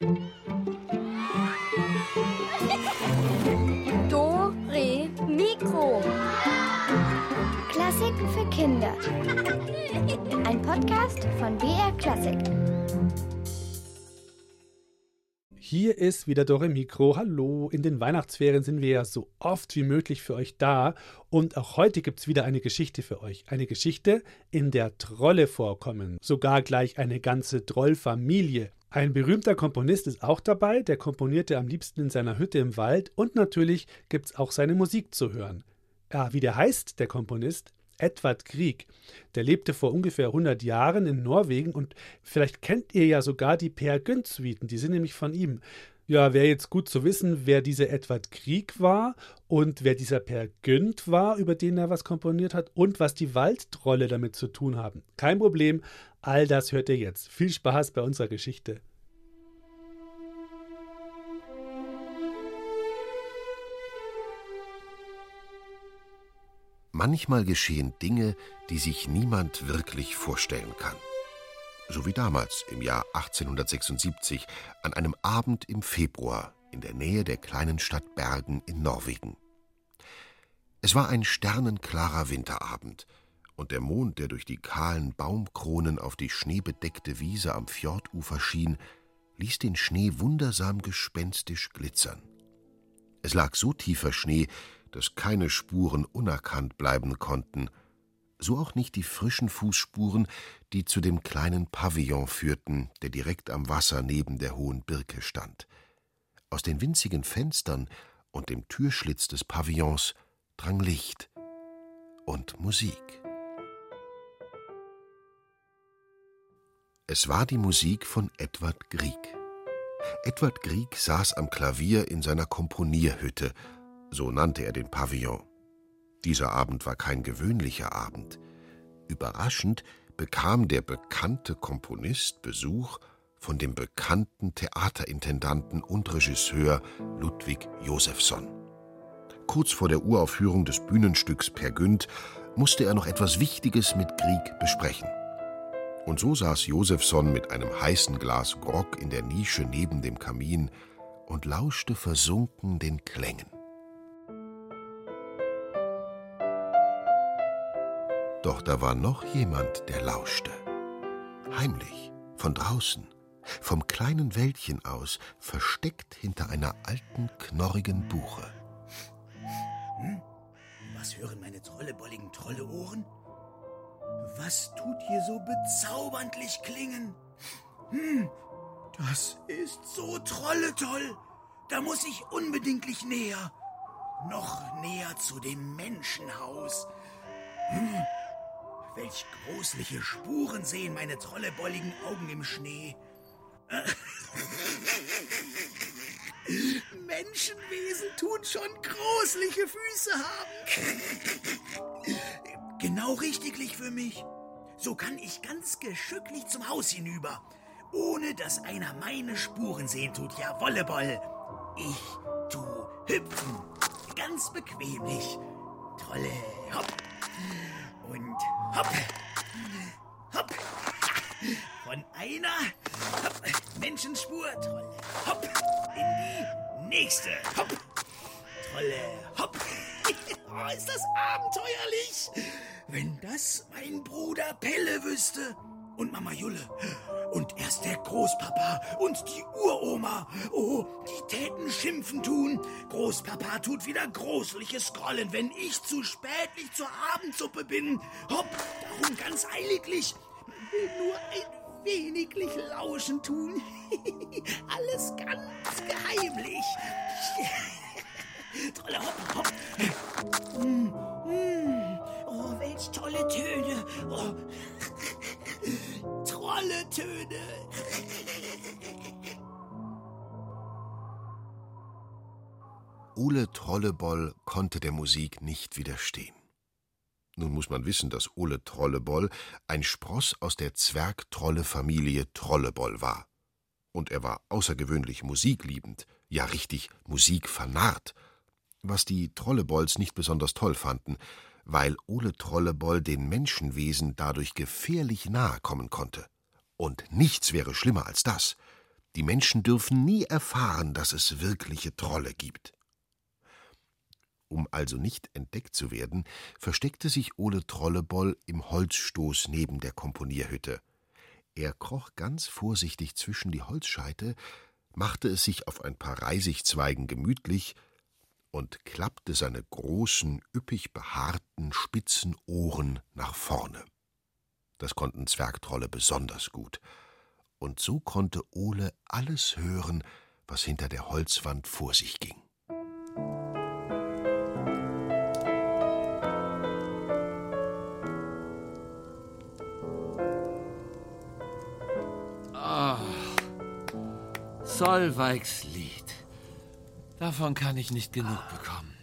Do, Re, Mikro. Klassiken für Kinder. Ein Podcast von BR Klassik. Hier ist wieder Dore Mikro. Hallo, in den Weihnachtsferien sind wir ja so oft wie möglich für euch da. Und auch heute gibt es wieder eine Geschichte für euch. Eine Geschichte, in der Trolle vorkommen. Sogar gleich eine ganze Trollfamilie. Ein berühmter Komponist ist auch dabei, der komponierte am liebsten in seiner Hütte im Wald und natürlich gibt es auch seine Musik zu hören. Ja, wie der heißt, der Komponist? Edward Grieg. Der lebte vor ungefähr 100 Jahren in Norwegen und vielleicht kennt ihr ja sogar die Per Gynt-Suiten, die sind nämlich von ihm. Ja, wäre jetzt gut zu wissen, wer dieser Edward Grieg war und wer dieser Per Gynt war, über den er was komponiert hat und was die Waldtrolle damit zu tun haben. Kein Problem, all das hört ihr jetzt. Viel Spaß bei unserer Geschichte. Manchmal geschehen Dinge, die sich niemand wirklich vorstellen kann. So wie damals im Jahr 1876 an einem Abend im Februar in der Nähe der kleinen Stadt Bergen in Norwegen. Es war ein sternenklarer Winterabend, und der Mond, der durch die kahlen Baumkronen auf die schneebedeckte Wiese am Fjordufer schien, ließ den Schnee wundersam gespenstisch glitzern. Es lag so tiefer Schnee, dass keine Spuren unerkannt bleiben konnten, so auch nicht die frischen Fußspuren, die zu dem kleinen Pavillon führten, der direkt am Wasser neben der hohen Birke stand. Aus den winzigen Fenstern und dem Türschlitz des Pavillons drang Licht und Musik. Es war die Musik von Edward Grieg. Edward Grieg saß am Klavier in seiner Komponierhütte, so nannte er den Pavillon. Dieser Abend war kein gewöhnlicher Abend. Überraschend bekam der bekannte Komponist Besuch von dem bekannten Theaterintendanten und Regisseur Ludwig Josephson. Kurz vor der Uraufführung des Bühnenstücks Per Günd musste er noch etwas Wichtiges mit Grieg besprechen. Und so saß Josephson mit einem heißen Glas Grog in der Nische neben dem Kamin und lauschte versunken den Klängen. Doch da war noch jemand, der lauschte. Heimlich, von draußen, vom kleinen Wäldchen aus, versteckt hinter einer alten, knorrigen Buche. Hm? Was hören meine trollebolligen Trolleohren? Was tut hier so bezauberndlich klingen? Hm, das ist so trolletoll. Da muss ich unbedingtlich näher. Noch näher zu dem Menschenhaus. Hm, welch großliche Spuren sehen meine trollebolligen Augen im Schnee. Menschenwesen tun schon großliche Füße haben. Genau richtiglich für mich. So kann ich ganz geschücklich zum Haus hinüber, ohne dass einer meine Spuren sehen tut. Ja, Wolleboll. Ich tu hüpfen. Ganz bequemlich. Trolle, hopp. Und hopp. Hopp. Von einer hopp, Menschenspur, Trolle, hopp. In die nächste, hopp. Trolle, hopp. Oh, ist das abenteuerlich! Wenn das mein Bruder Pelle wüsste. Und Mama Julle. Und erst der Großpapa und die Uroma. Oh, die täten schimpfen tun. Großpapa tut wieder großliches Grollen, wenn ich zu spätlich zur Abendsuppe bin. Hopp, darum ganz eiliglich. Nur ein weniglich lauschen tun. Alles ganz geheimlich. Tolle Hopp, Hopp. Mm, mm. Oh, welch tolle Töne. Oh. Tolle Töne. Ole Trolleboll konnte der Musik nicht widerstehen. Nun muss man wissen, dass Ole Trolleboll ein Spross aus der Zwergtrolle-Familie Trolleboll war. Und er war außergewöhnlich musikliebend, ja richtig musikvernarrt, was die Trollebolls nicht besonders toll fanden, weil Ole Trolleboll den Menschenwesen dadurch gefährlich nahe kommen konnte. Und nichts wäre schlimmer als das. Die Menschen dürfen nie erfahren, dass es wirkliche Trolle gibt. Um also nicht entdeckt zu werden, versteckte sich Ole Trolleboll im Holzstoß neben der Komponierhütte. Er kroch ganz vorsichtig zwischen die Holzscheite, machte es sich auf ein paar Reisigzweigen gemütlich und klappte seine großen, üppig behaarten, spitzen Ohren nach vorne. Das konnten Zwergtrolle besonders gut. Und so konnte Ole alles hören, was hinter der Holzwand vor sich ging. Solveigs Lied. Davon kann ich nicht genug bekommen.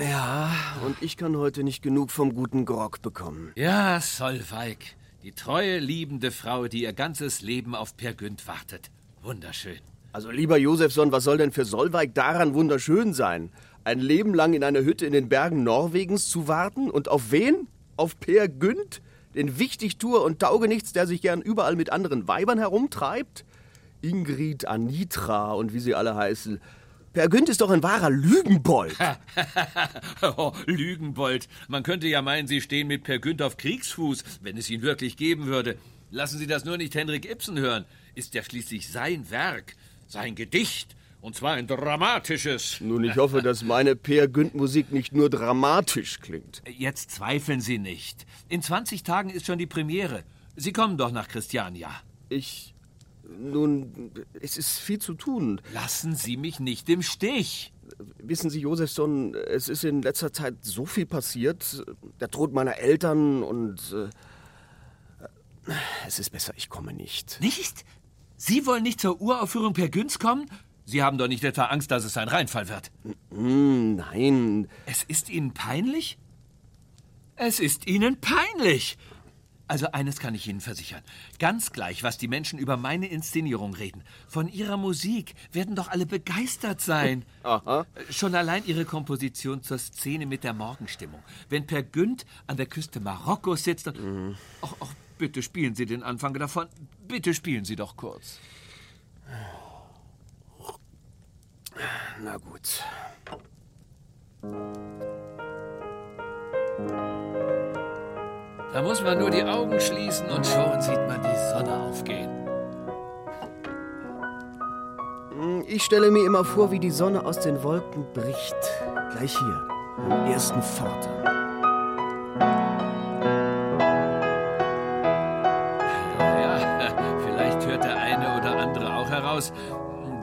Ja, und ich kann heute nicht genug vom guten Grog bekommen. Ja, Solveig. Die treue, liebende Frau, die ihr ganzes Leben auf Per Günd wartet. Wunderschön. Also, lieber Josefson, was soll denn für Solveig daran wunderschön sein? Ein Leben lang in einer Hütte in den Bergen Norwegens zu warten? Und auf wen? Auf Per Günd? Den Wichtigtuer und Taugenichts, der sich gern überall mit anderen Weibern herumtreibt? Ingrid, Anitra und wie sie alle heißen. Per Günd ist doch ein wahrer Lügenbold. oh, Lügenbold. Man könnte ja meinen, Sie stehen mit Per Günd auf Kriegsfuß, wenn es ihn wirklich geben würde. Lassen Sie das nur nicht Henrik Ibsen hören. Ist ja schließlich sein Werk, sein Gedicht. Und zwar ein dramatisches. Nun, ich hoffe, dass meine Per Günd Musik nicht nur dramatisch klingt. Jetzt zweifeln Sie nicht. In 20 Tagen ist schon die Premiere. Sie kommen doch nach Christiania. Ich nun, es ist viel zu tun. Lassen Sie mich nicht im Stich. Wissen Sie, Josefson, es ist in letzter Zeit so viel passiert. Der Tod meiner Eltern und. Äh, es ist besser, ich komme nicht. Nicht? Sie wollen nicht zur Uraufführung per Günz kommen? Sie haben doch nicht etwa Angst, dass es ein Reinfall wird. Nein. Es ist Ihnen peinlich? Es ist Ihnen peinlich. Also eines kann ich Ihnen versichern. Ganz gleich, was die Menschen über meine Inszenierung reden. Von Ihrer Musik werden doch alle begeistert sein. Aha. Schon allein Ihre Komposition zur Szene mit der Morgenstimmung. Wenn Per Günd an der Küste Marokkos sitzt und... Mhm. Ach, ach, bitte spielen Sie den Anfang davon. Bitte spielen Sie doch kurz. Na gut. Da muss man nur die Augen schließen und schon sieht man die Sonne aufgehen. Hm, ich stelle mir immer vor, wie die Sonne aus den Wolken bricht. Gleich hier, am ersten Pforte. Ja, vielleicht hört der eine oder andere auch heraus,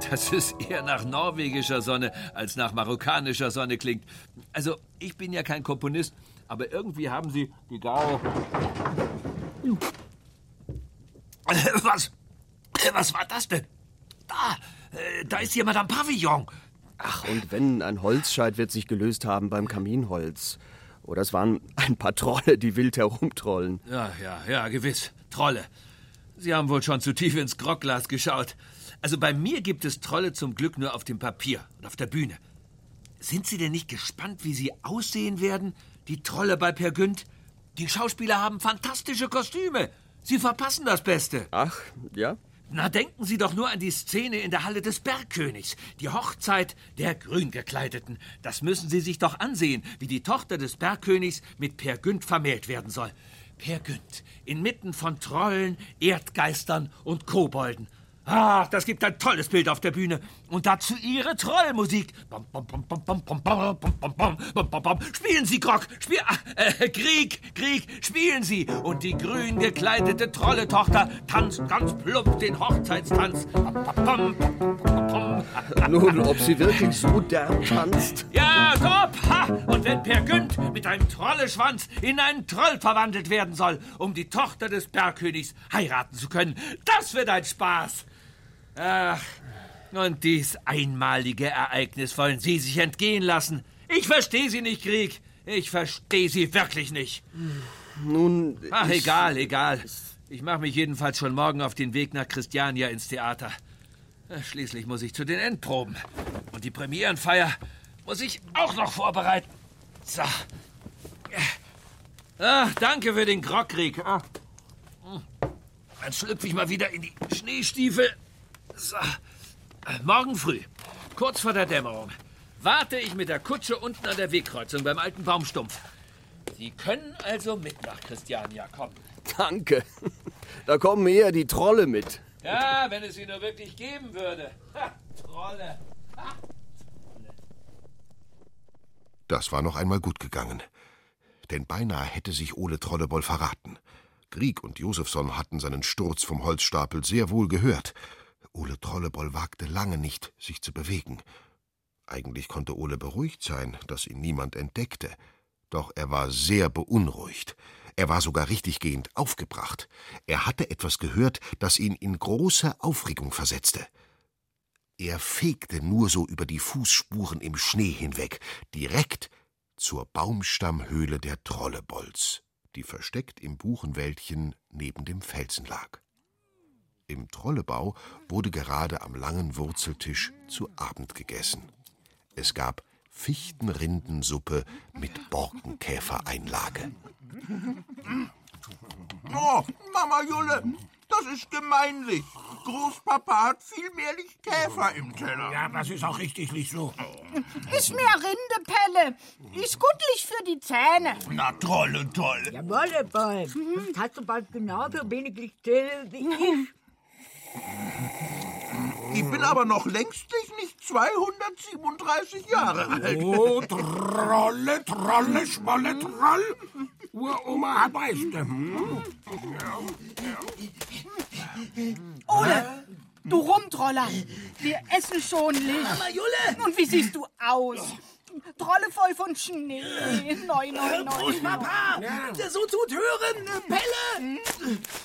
dass es eher nach norwegischer Sonne als nach marokkanischer Sonne klingt. Also, ich bin ja kein Komponist, aber irgendwie haben Sie die Gabe. Was? Was war das denn? Da, äh, da ist jemand am Pavillon. Ach, und wenn, ein Holzscheit wird sich gelöst haben beim Kaminholz. Oder es waren ein paar Trolle, die wild herumtrollen. Ja, ja, ja, gewiss. Trolle. Sie haben wohl schon zu tief ins Grogglas geschaut. Also bei mir gibt es Trolle zum Glück nur auf dem Papier und auf der Bühne. Sind Sie denn nicht gespannt, wie sie aussehen werden? Die Trolle bei Per Günd. Die Schauspieler haben fantastische Kostüme. Sie verpassen das Beste. Ach, ja? Na, denken Sie doch nur an die Szene in der Halle des Bergkönigs. Die Hochzeit der Grüngekleideten. Das müssen Sie sich doch ansehen, wie die Tochter des Bergkönigs mit Per Günd vermählt werden soll. Per Günd, inmitten von Trollen, Erdgeistern und Kobolden. Ach, das gibt ein tolles Bild auf der Bühne. Und dazu Ihre Trollmusik. Spielen Sie, Grog! Spiel, äh, Krieg, Krieg, spielen Sie! Und die grün gekleidete Trolletochter tanzt ganz plump den Hochzeitstanz. Nun, ob sie wirklich so derb tanzt? Ja, top! Ha! Und wenn Per Günd mit einem Trolleschwanz in einen Troll verwandelt werden soll, um die Tochter des Bergkönigs heiraten zu können, das wird ein Spaß! Ach, und dies einmalige Ereignis wollen Sie sich entgehen lassen. Ich verstehe Sie nicht, Krieg. Ich verstehe Sie wirklich nicht. Nun. Ach, egal, egal. Ich mache mich jedenfalls schon morgen auf den Weg nach Christiania ins Theater. Schließlich muss ich zu den Endproben. Und die Premierenfeier muss ich auch noch vorbereiten. So. Ach, danke für den Grogkrieg. Ah. Dann schlüpfe ich mal wieder in die Schneestiefel. So. Äh, Morgen früh, kurz vor der Dämmerung, warte ich mit der Kutsche unten an der Wegkreuzung beim alten Baumstumpf. Sie können also mit nach Christiania kommen. Danke. Da kommen eher die Trolle mit. Ja, wenn es sie nur wirklich geben würde. Ha, Trolle. Das war noch einmal gut gegangen. Denn beinahe hätte sich Ole Trolleboll verraten. Grieg und Josefsson hatten seinen Sturz vom Holzstapel sehr wohl gehört. Ole Trolleboll wagte lange nicht, sich zu bewegen. Eigentlich konnte Ole beruhigt sein, dass ihn niemand entdeckte. Doch er war sehr beunruhigt. Er war sogar richtiggehend aufgebracht. Er hatte etwas gehört, das ihn in große Aufregung versetzte. Er fegte nur so über die Fußspuren im Schnee hinweg, direkt zur Baumstammhöhle der Trollebolls, die versteckt im Buchenwäldchen neben dem Felsen lag. Im Trollebau wurde gerade am langen Wurzeltisch zu Abend gegessen. Es gab Fichtenrindensuppe mit Borkenkäfereinlage. Oh, Mama Julle, das ist gemeinlich. Großpapa hat viel mehr Käfer im Teller. Ja, das ist auch richtig so. Ist mehr Rindepelle. Ist gutlich für die Zähne. Na toll, toll. Jawohl, Boy. Das hast du bald genauso wenig Lichtel wie ich. Ich bin aber noch längstlich nicht 237 Jahre alt. Oh, Trolle, Trolle, Schmolle, Troll. Uroma hat Beichte. Hm? Ole, du Rumtroller. Wir essen schon Licht. Mama Julle! Und wie siehst du aus? Trolle voll von Schnee. Neu, neu, neu. Großpapa! So tut hören! Pelle!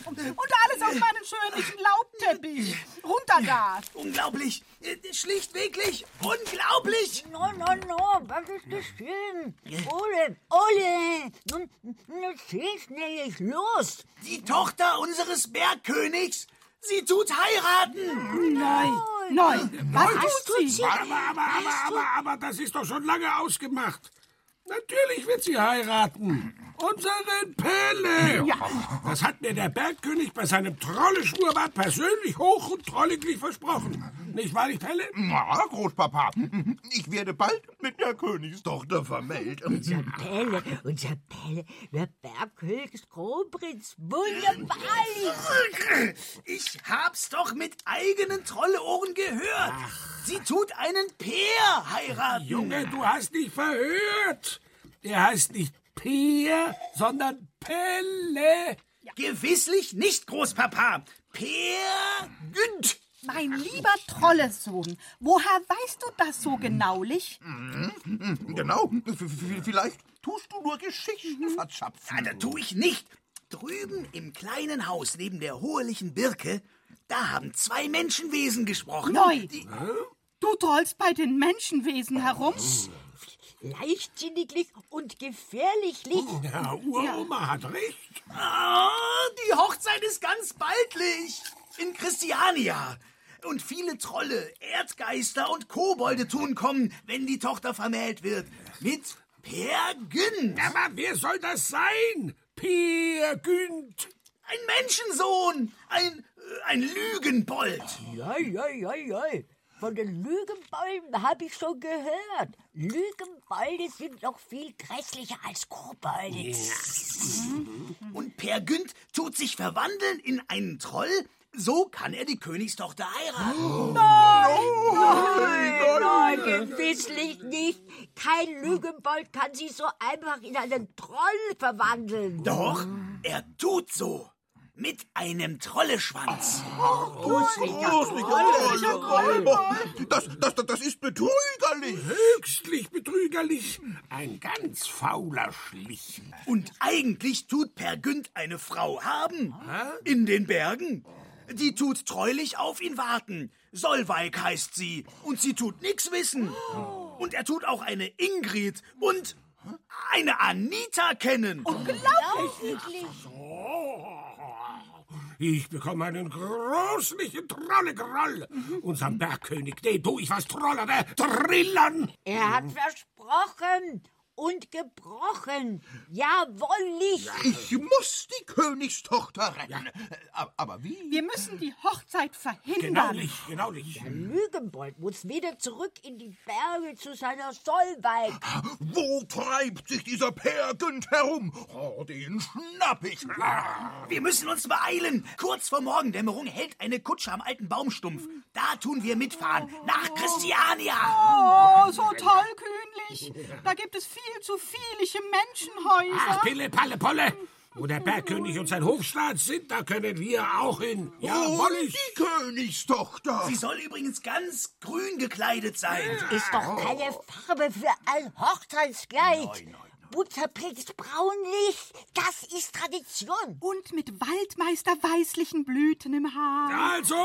Und alles auf meinen schönlichen Laubteppich. Runter da. Unglaublich! Äh, Schlichtweglich unglaublich! No, no, no, was ist das denn? Ole, Ole, nun, nun schieß nicht, los. Die Tochter unseres Bergkönigs! Sie tut heiraten! Nein, nein. Was tut sie? Aber, aber, aber, aber, aber, das ist doch schon lange ausgemacht. Natürlich wird sie heiraten. Unseren Pelle. Ja. Das hat mir der Bergkönig bei seinem Trolleschwurbad persönlich hoch und trolliglich versprochen. Nicht wahr, nicht Pelle? Na, Großpapa, ich werde bald mit der Königstochter vermählt. Unser Pelle, unser Pelle, der Bergkönigs Kronprinz, wunderbar. Ich hab's doch mit eigenen Trolleohren gehört! Sie tut einen Peer heiraten! Junge, du hast dich verhört. Der heißt nicht Peer, sondern Pelle. Gewisslich nicht, Großpapa! Peer Günd! Mein lieber Trollesohn, woher weißt du das so genaulich? Genau, v- v- vielleicht tust du nur Geschichten verzapfen. Ja, das tu ich nicht. Drüben im kleinen Haus neben der hohelichen Birke, da haben zwei Menschenwesen gesprochen. Neu. Die, Du trollst bei den Menschenwesen herum? Leichtsinniglich und gefährlichlich. Ja, Uroma hat recht. ah, die Hochzeit ist ganz baldlich. In Christiania. Und viele Trolle, Erdgeister und Kobolde tun kommen, wenn die Tochter vermählt wird. Mit Per Günd. Aber wer soll das sein? Peer Günd. Ein Menschensohn. Ein, äh, ein Lügenbold. Ja, ja, ja, ja. Von den Lügenbolden habe ich schon gehört. Lügenbolde sind noch viel grässlicher als Kobolde. Und Per Günd tut sich verwandeln in einen Troll. So kann er die Königstochter heiraten. Nein, nein, gewisslich nicht. Kein Lügenbold kann sich so einfach in einen Troll verwandeln. Doch, er tut so. Mit einem Trolleschwanz. Das, das, das ist betrügerlich. Höchstlich betrügerlich. Ein ganz fauler Schlich. Und eigentlich tut Per Günd eine Frau haben. In den Bergen. Die tut treulich auf ihn warten. Solveig heißt sie. Und sie tut nix wissen. Und er tut auch eine Ingrid und eine Anita kennen. Ich bekomme einen großlichen Trollegroll. Unserem Bergkönig, den tu ich was trollere, trillern. Er hat versprochen. Und gebrochen. Jawollig. Ich muss die Königstochter retten. A- Aber wie? Wir müssen die Hochzeit Genau verhindern. nicht, genau nicht. Der Lügenbold muss wieder zurück in die Berge zu seiner Solveig. Wo treibt sich dieser Per Günd herum? Oh, den schnapp ich. Wir müssen uns beeilen. Kurz vor Morgendämmerung hält eine Kutsche am alten Baumstumpf. Da tun wir mitfahren. Nach Christiania. Oh, so tollkühnlich. Da gibt es viel zu viele Menschenhäuser. Ach, Pille, Palle, Polle. Wo der Bergkönig und sein Hofstaat sind, da können wir auch hin. Oh, Jawollig. die Königstochter. Sie soll übrigens ganz grün gekleidet sein. Ist doch keine Farbe für ein Hochzeitskleid. Butterpilz braunlich, das ist Tradition. Und mit Waldmeister weißlichen Blüten im Haar. Also,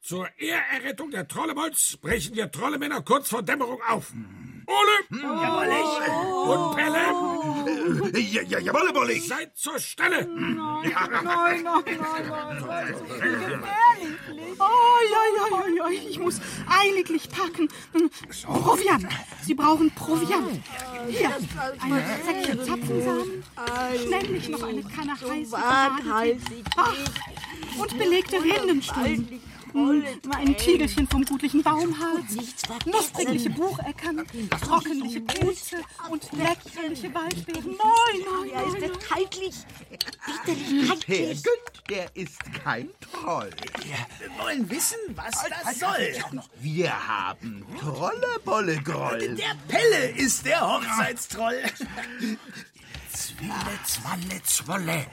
zur Ehrerrettung der Trollebolz brechen wir Trollemänner kurz vor Dämmerung auf. Ole und Pelle, Ja, ja, jawolle, Bollig. seid zur Stelle. Nein, nein, nein, nein, nein. Gefährlich. Oh, ja, ja, ja, ja. Ich muss eiliglich packen. Proviant. Sie brauchen Proviant. Hier, ein Säckchen Zapfensamen. Schnelllich noch eine Kanne heiß. Ach, und belegte Rindenstullen. Hm, Ein Tiegelchen vom gutlichen Baumharz. Knusprigliche Bucheckern. Trockenliche Pilze und leckerliche Waldbeeren. Nein, nein, ist nein, das nein. kaltlich, bitterlich. Günd, der ist kein Troll. Wir wollen wissen, was das soll. Wir haben Trollebolle Groll. Der Pelle ist der Hochzeitstroll. Zwille, Zwalle, Zwolle.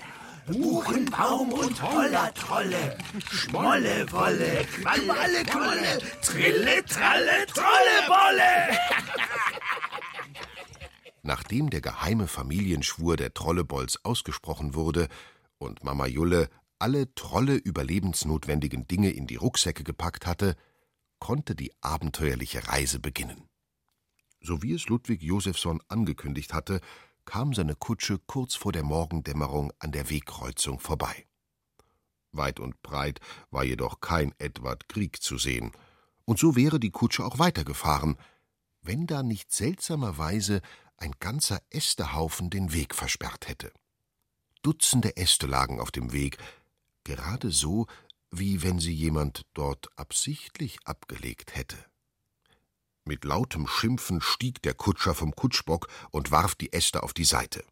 Buchenbaum und Hollertrolle. Schmolle, Wolle, Qualle, Qualle. Trille, Tralle, Trollebolle. Nachdem der geheime Familienschwur der Trollebolz ausgesprochen wurde und Mama Julle alle Trolle überlebensnotwendigen Dinge in die Rucksäcke gepackt hatte, konnte die abenteuerliche Reise beginnen. So wie es Ludwig Josephson angekündigt hatte, kam seine Kutsche kurz vor der Morgendämmerung an der Wegkreuzung vorbei. Weit und breit war jedoch kein Edward Krieg zu sehen, und so wäre die Kutsche auch weitergefahren, wenn da nicht seltsamerweise ein ganzer Ästehaufen den Weg versperrt hätte. Dutzende Äste lagen auf dem Weg, gerade so, wie wenn sie jemand dort absichtlich abgelegt hätte. Mit lautem Schimpfen stieg der Kutscher vom Kutschbock und warf die Äste auf die Seite.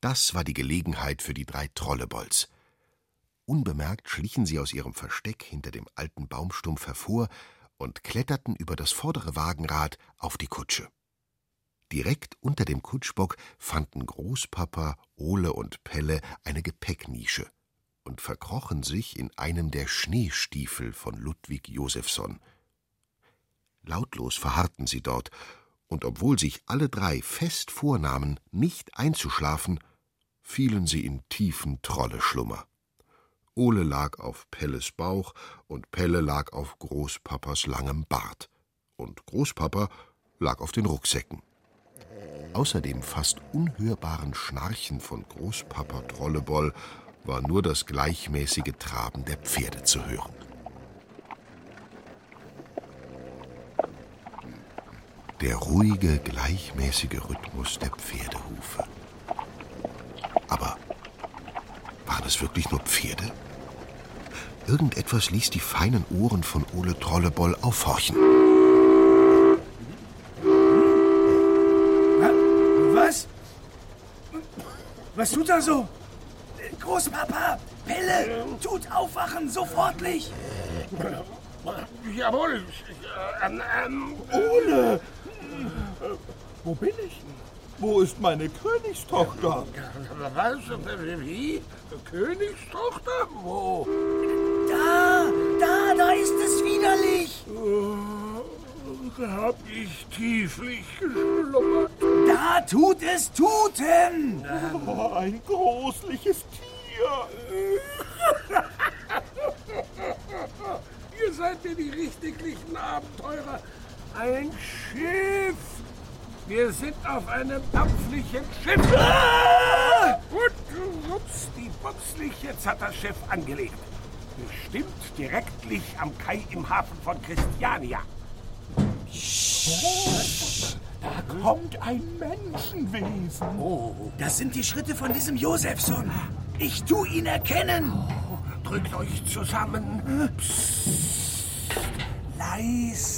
Das war die Gelegenheit für die drei Trollebolz. Unbemerkt schlichen sie aus ihrem Versteck hinter dem alten Baumstumpf hervor und kletterten über das vordere Wagenrad auf die Kutsche. Direkt unter dem Kutschbock fanden Großpapa, Ole und Pelle eine Gepäcknische und verkrochen sich in einem der Schneestiefel von Ludwig Josephson. Lautlos verharrten sie dort, und obwohl sich alle drei fest vornahmen, nicht einzuschlafen, fielen sie in tiefen Trolleschlummer. Ole lag auf Pelles Bauch und Pelle lag auf Großpapas langem Bart, und Großpapa lag auf den Rucksäcken. Außer dem fast unhörbaren Schnarchen von Großpapa Trolleboll war nur das gleichmäßige Traben der Pferde zu hören. Der ruhige, gleichmäßige Rhythmus der Pferdehufe. Aber waren es wirklich nur Pferde? Irgendetwas ließ die feinen Ohren von Ole Trolleboll aufhorchen. Was? Was tut er so? Großpapa, Pelle, tut aufwachen, sofortlich. Jawohl. Ähm, ähm, Ole. Wo bin ich? Wo ist meine Königstochter? Was? Wie? Königstochter? Wo? Da, da, da ist es widerlich. Da hab ich tieflich geschlummert. Da tut es tuten. Oh, ein großliches Tier. Ihr seid mir die richtiglichen Abenteurer. Ein Schiff. Wir sind auf einem dampflichen Schiff. Ah! Und rups, die Bupslich, jetzt hat das Schiff angelegt. Bestimmt direktlich am Kai im Hafen von Christiania. Psst. Da kommt ein Menschenwesen. Oh, das sind die Schritte von diesem Josefson. Ich tu ihn erkennen. Drückt euch zusammen. Leislich.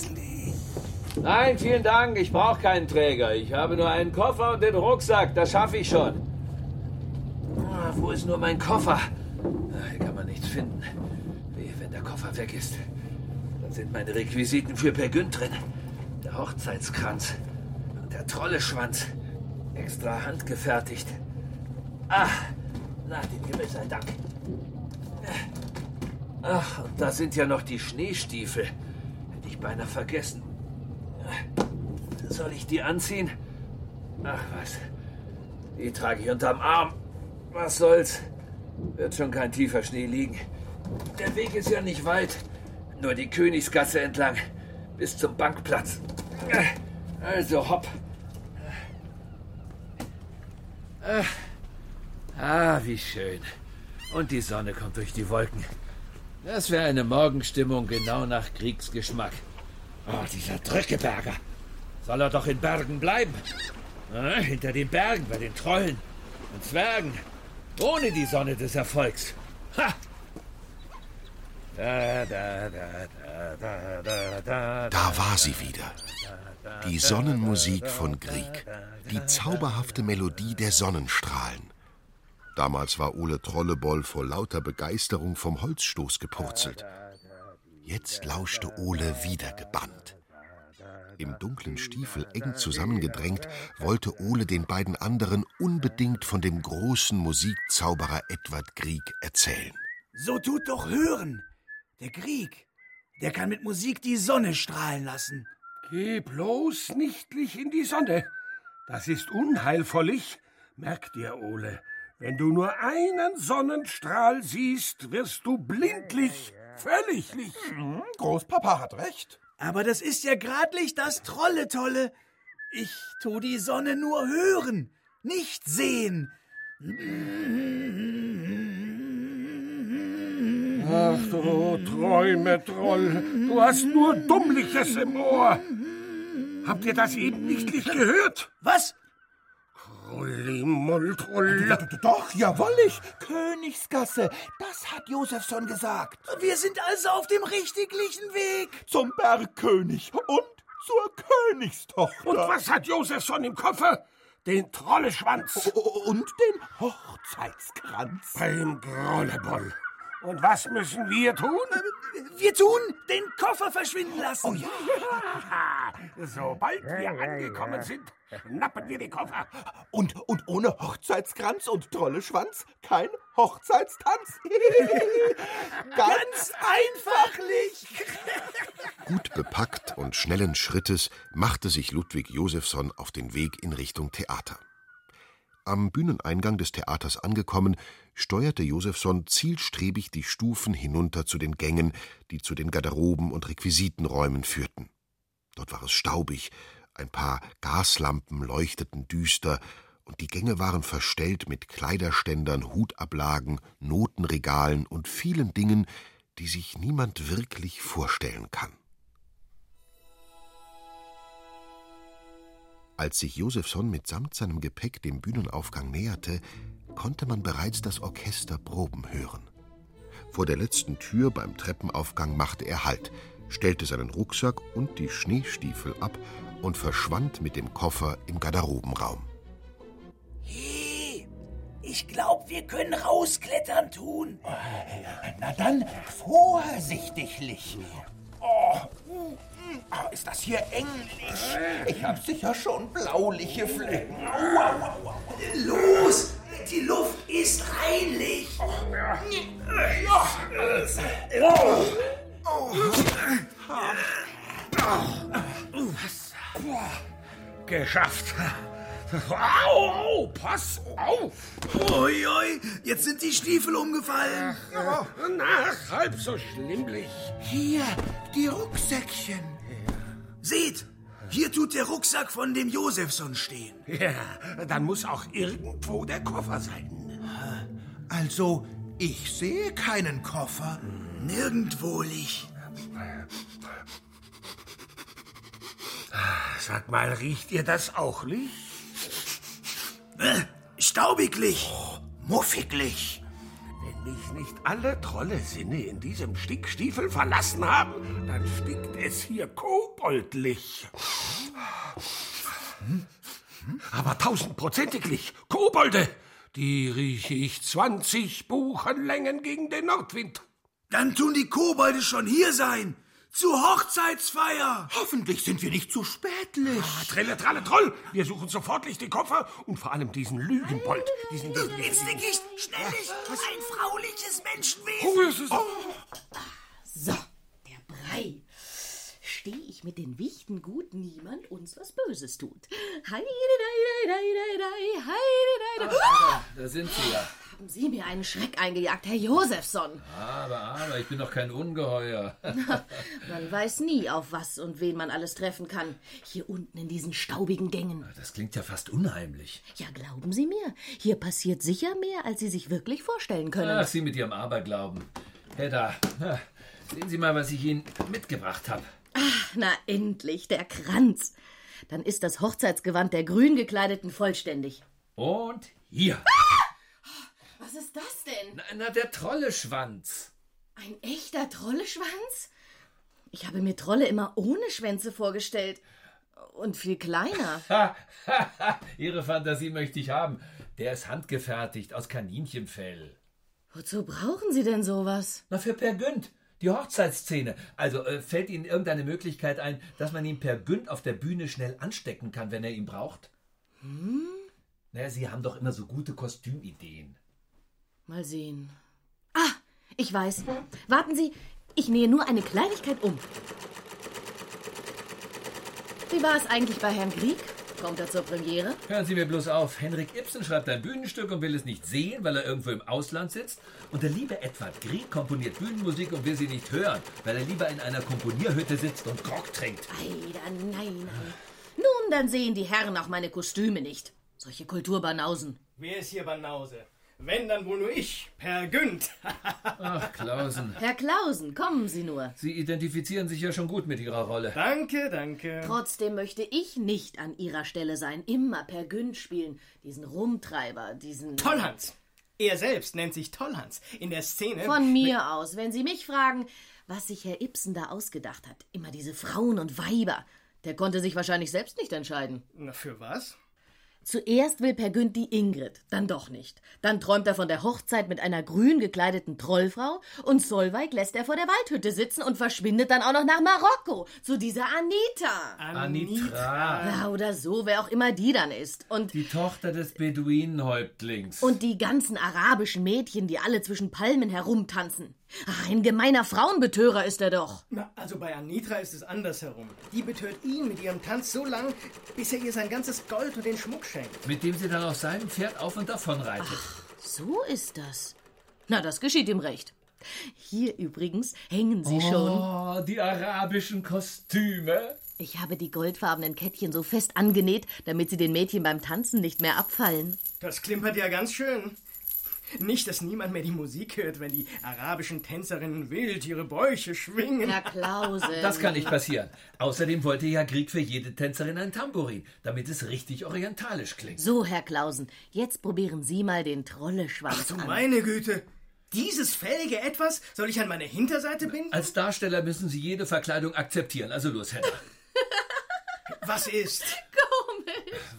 Nein, vielen Dank. Ich brauche keinen Träger. Ich habe nur einen Koffer und den Rucksack. Das schaffe ich schon. Ah, wo ist nur mein Koffer? Ah, Hier kann man nichts finden. Wie, wenn der Koffer weg ist. Dann sind meine Requisiten für Per Günd drin. Der Hochzeitskranz und der Trolleschwanz. Extra handgefertigt. Ah, na, dem Himmel sei Dank. Ach, und da sind ja noch die Schneestiefel. Hätte ich beinahe vergessen. Soll ich die anziehen? Ach was. Die trage ich unterm Arm. Was soll's? Wird schon kein tiefer Schnee liegen. Der Weg ist ja nicht weit. Nur die Königsgasse entlang. Bis zum Bankplatz. Also hopp. Ah, wie schön. Und die Sonne kommt durch die Wolken. Das wäre eine Morgenstimmung genau nach Kriegsgeschmack. Oh, dieser Drückeberger. Soll er doch in Bergen bleiben? Ah, hinter den Bergen, bei den Trollen und Zwergen. Ohne die Sonne des Erfolgs. Ha! Da, Da war sie wieder. Die Sonnenmusik von Grieg. Die zauberhafte Melodie der Sonnenstrahlen. Damals war Ole Trolleboll vor lauter Begeisterung vom Holzstoß gepurzelt. Jetzt lauschte Ole wieder gebannt. Im dunklen Stiefel eng zusammengedrängt, wollte Ole den beiden anderen unbedingt von dem großen Musikzauberer Edward Grieg erzählen. So tut doch hören. Der Krieg, der kann mit Musik die Sonne strahlen lassen. Geh bloß nichtlich in die Sonne. Das ist unheilvollig. Merk dir, Ole, wenn du nur einen Sonnenstrahl siehst, wirst du blindlich, völliglich. Großpapa hat recht. Aber das ist ja gradlich das Trolle-Tolle. Ich tu die Sonne nur hören, nicht sehen. Ach du Träume, Troll, du hast nur Dummliches im Ohr. Habt ihr das eben nichtlich gehört? Was? Trollimoltroll. Doch, jawollig. Königsgasse. Das hat Josefson gesagt. Wir sind also auf dem richtiglichen Weg. Zum Bergkönig und zur Königstochter. Und was hat Josefson im Koffer? Den Trolleschwanz. Und den Hochzeitskranz. Beim Grolleboll. Und was müssen wir tun? Wir tun den Koffer verschwinden lassen. Oh ja. Sobald wir angekommen sind, schnappen wir den Koffer. Und, und ohne Hochzeitskranz und Trolleschwanz kein Hochzeitstanz. Ganz einfachlich. Gut bepackt und schnellen Schrittes machte sich Ludwig Josefsson auf den Weg in Richtung Theater. Am Bühneneingang des Theaters angekommen, steuerte Josefsson zielstrebig die Stufen hinunter zu den Gängen, die zu den Garderoben und Requisitenräumen führten. Dort war es staubig, ein paar Gaslampen leuchteten düster, und die Gänge waren verstellt mit Kleiderständern, Hutablagen, Notenregalen und vielen Dingen, die sich niemand wirklich vorstellen kann. Als sich Josefsson mitsamt seinem Gepäck dem Bühnenaufgang näherte, konnte man bereits das Orchester proben hören. Vor der letzten Tür beim Treppenaufgang machte er Halt, stellte seinen Rucksack und die Schneestiefel ab und verschwand mit dem Koffer im Garderobenraum. Hey, ich glaub, wir können rausklettern tun. Na dann, vorsichtiglich. Oh, oh, ist das hier englich? Ich hab sicher schon blauliche Flecken. Au, au, au. Los, die Luft ist reinlich. Geschafft. Au, au, pass auf. Ui, ui, jetzt sind die Stiefel umgefallen. Na, halb so schlimmlich. Hier, die Rucksäckchen. Seht, hier tut der Rucksack von dem Josefson stehen. Ja, dann muss auch irgendwo der Koffer sein. Also, ich sehe keinen Koffer. Nirgendwo liegt. Sag mal, riecht ihr das auch nicht? Äh, staubiglich, muffiglich. Mich nicht alle Trollesinne in diesem Stickstiefel verlassen haben, dann stinkt es hier koboldlich. Aber tausendprozentiglich Kobolde, die rieche ich 20 Buchenlängen gegen den Nordwind. Dann tun die Kobolde schon hier sein. Zur Hochzeitsfeier. Hoffentlich sind wir nicht zu spätlich. Ah, Trille, tralle, Troll! Wir suchen sofortlich den Koffer und vor allem diesen Lügenbold. Diesen, diesen, Ins Dickicht, schnellig. Ein frauliches Menschenwesen. Oh, es ist... So, der Brei. Stehe ich mit den Wichten gut, niemand uns was Böses tut. Heide, dei, dei, dei, dei, heide, dei, dei. Ah, da sind Sie ja. Haben Sie mir einen Schreck eingejagt, Herr Josefsson? Aber, aber, ich bin doch kein Ungeheuer. Man weiß nie, auf was und wen man alles treffen kann. Hier unten in diesen staubigen Gängen. Das klingt ja fast unheimlich. Ja, glauben Sie mir, hier passiert sicher mehr, als Sie sich wirklich vorstellen können. Ach, Sie mit Ihrem Aberglauben. Hedda, sehen Sie mal, was ich Ihnen mitgebracht habe. Ach, na endlich, der Kranz. Dann ist das Hochzeitsgewand der grün gekleideten vollständig. Und hier. Was ist das denn? Na, na, der Trolleschwanz. Ein echter Trolleschwanz? Ich habe mir Trolle immer ohne Schwänze vorgestellt. Und viel kleiner. Ha, ha, ha, Ihre Fantasie möchte ich haben. Der ist handgefertigt aus Kaninchenfell. Wozu brauchen Sie denn sowas? Na, für Per Günd. Die Hochzeitsszene. Also äh, fällt Ihnen irgendeine Möglichkeit ein, dass man ihn Per Günd auf der Bühne schnell anstecken kann, wenn er ihn braucht? Hm? Na, Sie haben doch immer so gute Kostümideen. Mal sehen. Ah, ich weiß. Warten Sie, ich nähe nur eine Kleinigkeit um. Wie war es eigentlich bei Herrn Grieg? Kommt er zur Premiere? Hören Sie mir bloß auf. Henrik Ibsen schreibt ein Bühnenstück und will es nicht sehen, weil er irgendwo im Ausland sitzt. Und der liebe Edward Grieg komponiert Bühnenmusik und will sie nicht hören, weil er lieber in einer Komponierhütte sitzt und Grog trinkt. Eider, nein, nein. Nun, dann sehen die Herren auch meine Kostüme nicht. Solche Kulturbanausen. Wer ist hier Banause? Wenn, dann wohl nur ich, Per Günd. Ach, Klausen. Herr Klausen, kommen Sie nur. Sie identifizieren sich ja schon gut mit Ihrer Rolle. Danke, danke. Trotzdem möchte ich nicht an Ihrer Stelle sein. Immer Per Günd spielen. Diesen Rumtreiber, diesen... Tollhans. Er selbst nennt sich Tollhans. In der Szene... Von mir aus, wenn Sie mich fragen, was sich Herr Ibsen da ausgedacht hat. Immer diese Frauen und Weiber. Der konnte sich wahrscheinlich selbst nicht entscheiden. Na, für was? Zuerst will Per Günd die Ingrid, dann doch nicht. Dann träumt er von der Hochzeit mit einer grün gekleideten Trollfrau und Solveig lässt er vor der Waldhütte sitzen und verschwindet dann auch noch nach Marokko zu dieser Anita. Anitra. Ja, oder so, wer auch immer die dann ist. Und, Die Tochter des Beduinenhäuptlings. und die ganzen arabischen Mädchen, die alle zwischen Palmen herumtanzen. Ach, ein gemeiner Frauenbetörer ist er doch. Na, also bei Anitra ist es andersherum. Die betört ihn mit ihrem Tanz so lang, bis er ihr sein ganzes Gold und den Schmuck schenkt. Mit dem sie dann auf seinem Pferd auf und davon reitet. So ist das. Na, das geschieht ihm recht. Hier übrigens hängen sie schon. Oh, die arabischen Kostüme. Ich habe die goldfarbenen Kettchen so fest angenäht, damit sie den Mädchen beim Tanzen nicht mehr abfallen. Das klimpert ja ganz schön. Nicht, dass niemand mehr die Musik hört, wenn die arabischen Tänzerinnen wild ihre Bäuche schwingen. Herr Klause. Das kann nicht passieren. Außerdem wollte ja Grieg für jede Tänzerin ein Tambourin, damit es richtig orientalisch klingt. So, Herr Klausen, jetzt probieren Sie mal den Trolleschwanz Du an. meine Güte. Dieses fällige Etwas soll ich an meine Hinterseite binden? Als Darsteller müssen Sie jede Verkleidung akzeptieren. Also los, Hedda. Was ist?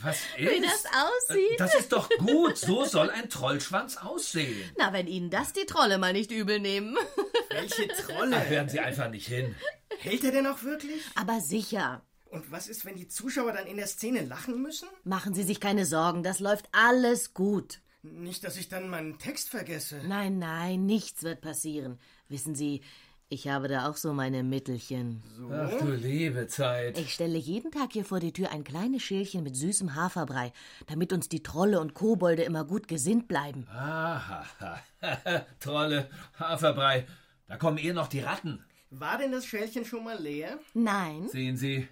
Was Wie ist? das aussieht. Das ist doch gut. So soll ein Trollschwanz aussehen. Na, wenn Ihnen das die Trolle mal nicht übel nehmen. Welche Trolle? Da hören Sie einfach nicht hin. Hält er denn auch wirklich? Aber sicher. Und was ist, wenn die Zuschauer dann in der Szene lachen müssen? Machen Sie sich keine Sorgen, das läuft alles gut. Nicht, dass ich dann meinen Text vergesse. Nein, nein, nichts wird passieren. Wissen Sie, ich habe da auch so meine Mittelchen. Ach du liebe Zeit. Ich stelle jeden Tag hier vor die Tür ein kleines Schälchen mit süßem Haferbrei, damit uns die Trolle und Kobolde immer gut gesinnt bleiben. Aha. Trolle, Haferbrei. Da kommen eher noch die Ratten. War denn das Schälchen schon mal leer? Nein, Sehen Sie?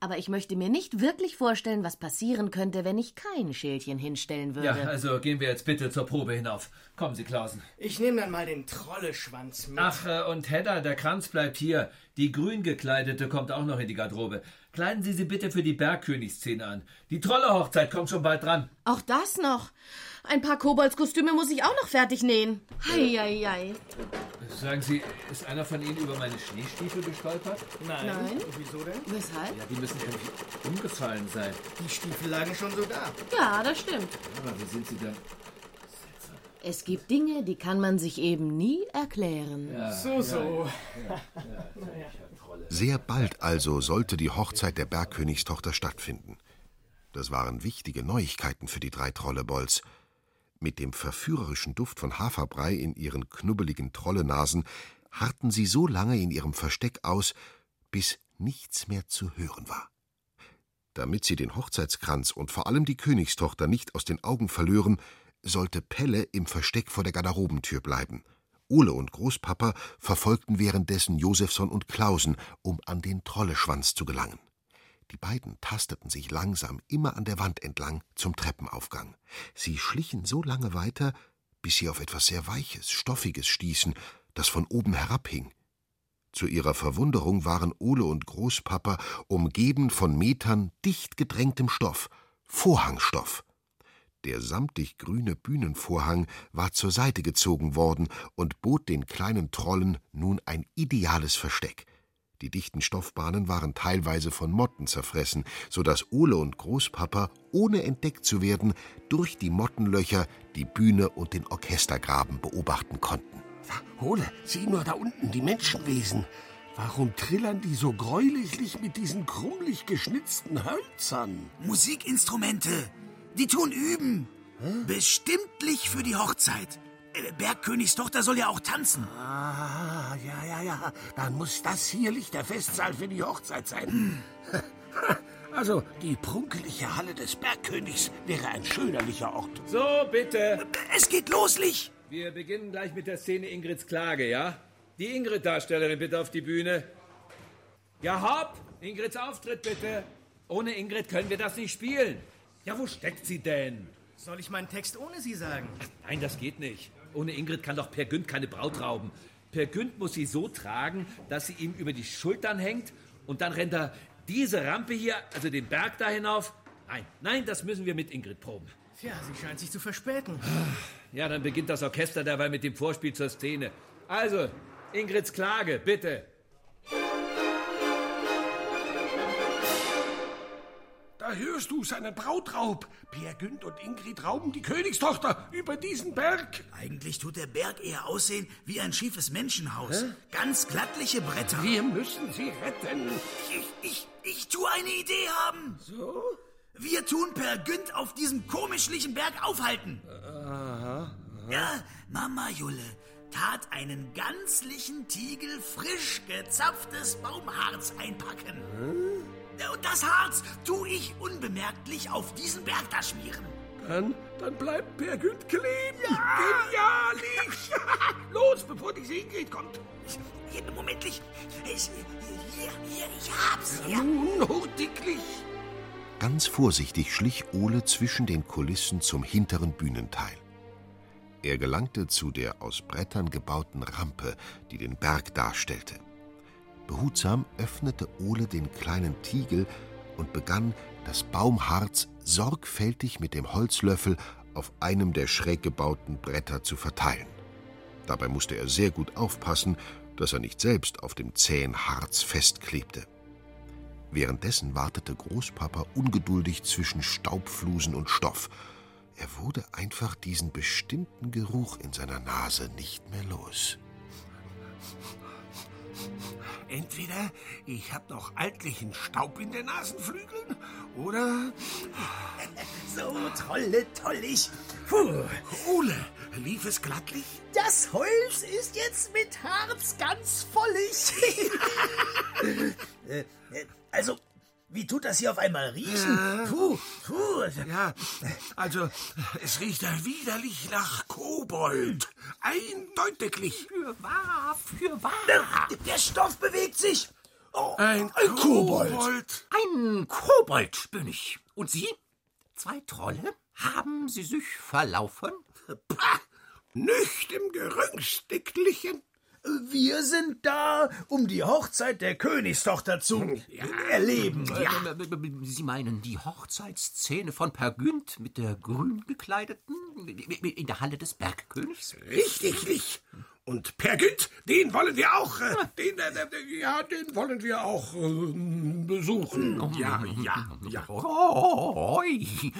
Aber ich möchte mir nicht wirklich vorstellen, was passieren könnte, wenn ich kein Schälchen hinstellen würde. Ja, also gehen wir jetzt bitte zur Probe hinauf. Kommen Sie, Klausen. Ich nehme dann mal den Trolleschwanz mit. Ach, äh, und Hedda, der Kranz bleibt hier. Die grün gekleidete kommt auch noch in die Garderobe. Kleiden Sie sie bitte für die Bergkönigsszene an. Die Trollehochzeit kommt schon bald dran. Auch das noch. Ein paar Koboldskostüme muss ich auch noch fertig nähen. Heieiei. Sagen Sie, ist einer von Ihnen über meine Schneestiefel gestolpert? Nein. Nein. Wieso denn? Weshalb? Ja, die müssen irgendwie umgefallen sein. Die Stiefel lagen schon so da. Ja, das stimmt. Aber wie sind Sie denn? Es gibt Dinge, die kann man sich eben nie erklären. So, so. Sehr bald also sollte die Hochzeit der Bergkönigstochter stattfinden. Das waren wichtige Neuigkeiten für die drei Trollebolls. Mit dem verführerischen Duft von Haferbrei in ihren knubbeligen Trollenasen harrten sie so lange in ihrem Versteck aus, bis nichts mehr zu hören war. Damit sie den Hochzeitskranz und vor allem die Königstochter nicht aus den Augen verlören, sollte Pelle im Versteck vor der Garderobentür bleiben. Ole und Großpapa verfolgten währenddessen Josefson und Klausen, um an den Trolleschwanz zu gelangen. Die beiden tasteten sich langsam immer an der Wand entlang zum Treppenaufgang. Sie schlichen so lange weiter, bis sie auf etwas sehr Weiches, Stoffiges stießen, das von oben herabhing. Zu ihrer Verwunderung waren Ole und Großpapa umgeben von Metern dicht gedrängtem Stoff, Vorhangstoff. Der samtig grüne Bühnenvorhang war zur Seite gezogen worden und bot den kleinen Trollen nun ein ideales Versteck. Die dichten Stoffbahnen waren teilweise von Motten zerfressen, so dass Ole und Großpapa, ohne entdeckt zu werden, durch die Mottenlöcher die Bühne und den Orchestergraben beobachten konnten. Ole, sieh nur da unten, die Menschenwesen. Warum trillern die so gräulichlich mit diesen krummlich geschnitzten Hölzern? Musikinstrumente. Die tun üben. Bestimmtlich für die Hochzeit. Äh, Bergkönigstochter soll ja auch tanzen. Ah, ja, ja, ja. Dann muss das hier der Festsaal für die Hochzeit sein. Also, die prunkelige Halle des Bergkönigs wäre ein schönerlicher Ort. So, bitte. Es geht los, Lich. Wir beginnen gleich mit der Szene Ingrids Klage, ja? Die Ingrid-Darstellerin bitte auf die Bühne. Ja, hopp! Ingrids Auftritt bitte. Ohne Ingrid können wir das nicht spielen. Ja, wo steckt sie denn? Soll ich meinen Text ohne Sie sagen? Nein, das geht nicht. Ohne Ingrid kann doch Per Günd keine Braut rauben. Per Günd muss sie so tragen, dass sie ihm über die Schultern hängt und dann rennt er diese Rampe hier, also den Berg da hinauf. Nein, nein, das müssen wir mit Ingrid proben. Tja, sie scheint sich zu verspäten. Ja, dann beginnt das Orchester dabei mit dem Vorspiel zur Szene. Also, Ingrids Klage, bitte. Da hörst du seinen Brautraub. Per Günd und Ingrid rauben die Königstochter über diesen Berg. Eigentlich tut der Berg eher aussehen wie ein schiefes Menschenhaus. Ganz glattliche Bretter. Wir müssen sie retten. Ich, ich, ich tue eine Idee haben. So? Wir tun Per Günd auf diesem komischlichen Berg aufhalten. Aha. Ja, Mama Julle tat einen ganzlichen Tiegel frisch gezapftes Baumharz einpacken. Und das Harz tu ich unbemerklich auf diesen Berg da schmieren. Dann, dann bleibt Per Günd kleben. Genialisch. Los, bevor diese Ingrid kommt. Hier, Moment, ich, ich, hier, hier, ich hab's. Ja, nun, hurtiglich. Ganz vorsichtig schlich Ole zwischen den Kulissen zum hinteren Bühnenteil. Er gelangte zu der aus Brettern gebauten Rampe, die den Berg darstellte. Behutsam öffnete Ole den kleinen Tiegel und begann, das Baumharz sorgfältig mit dem Holzlöffel auf einem der schräg gebauten Bretter zu verteilen. Dabei musste er sehr gut aufpassen, dass er nicht selbst auf dem zähen Harz festklebte. Währenddessen wartete Großpapa ungeduldig zwischen Staubflusen und Stoff. Er wurde einfach diesen bestimmten Geruch in seiner Nase nicht mehr los. Entweder ich hab noch altlichen Staub in den Nasenflügeln oder. So tolle, tollig. Puh. Ole, lief es glattlich? Das Holz ist jetzt mit Harz ganz vollig. Äh, äh, also, wie tut das hier auf einmal riechen? Ja. Puh, puh. Ja, also es riecht ja widerlich nach Kobold. Eindeutiglich. Für wahr, für wahr. Der, der Stoff bewegt sich. Oh, Ein, ein Kobold. Kobold. Ein Kobold bin ich. Und Sie? Zwei Trolle? Haben Sie sich verlaufen? Pah, nicht im geringstücklichen. Wir sind da, um die Hochzeit der Königstochter zu erleben. Ja. Sie meinen die Hochzeitsszene von Per Günd mit der grün gekleideten in der Halle des Bergkönigs? Richtig. Und Per Günd, den wollen wir auch, äh, den, äh, ja, den wollen wir auch äh, besuchen. Ja, ja, ja. Oh,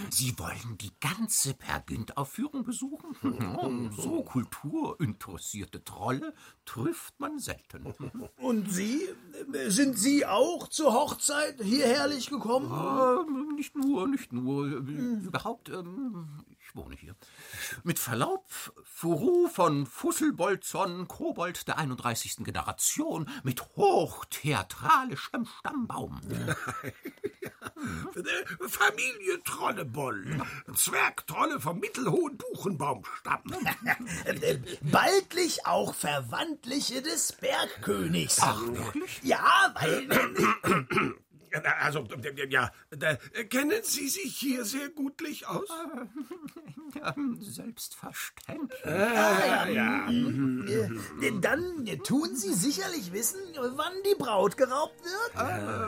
Sie wollen die ganze Per Günd-Aufführung besuchen? So kulturinteressierte Trolle trifft man selten. Und Sie? Sind Sie auch zur Hochzeit hierherlich gekommen? Äh, nicht nur, nicht nur. Überhaupt, ähm, wohne hier. Mit Verlaub, Furu von Fusselbolzon, Kobold der 31. Generation, mit hochtheatralischem Stammbaum. Familientrolleboll. Zwergtrolle vom mittelhohen Buchenbaumstamm. Baldlich auch Verwandtliche des Bergkönigs. Ach, wirklich? Ja, weil. Also, ja, kennen Sie sich hier sehr gutlich aus? Ja, selbstverständlich. Ah, ja. Äh, Dann tun Sie sicherlich wissen, wann die Braut geraubt wird?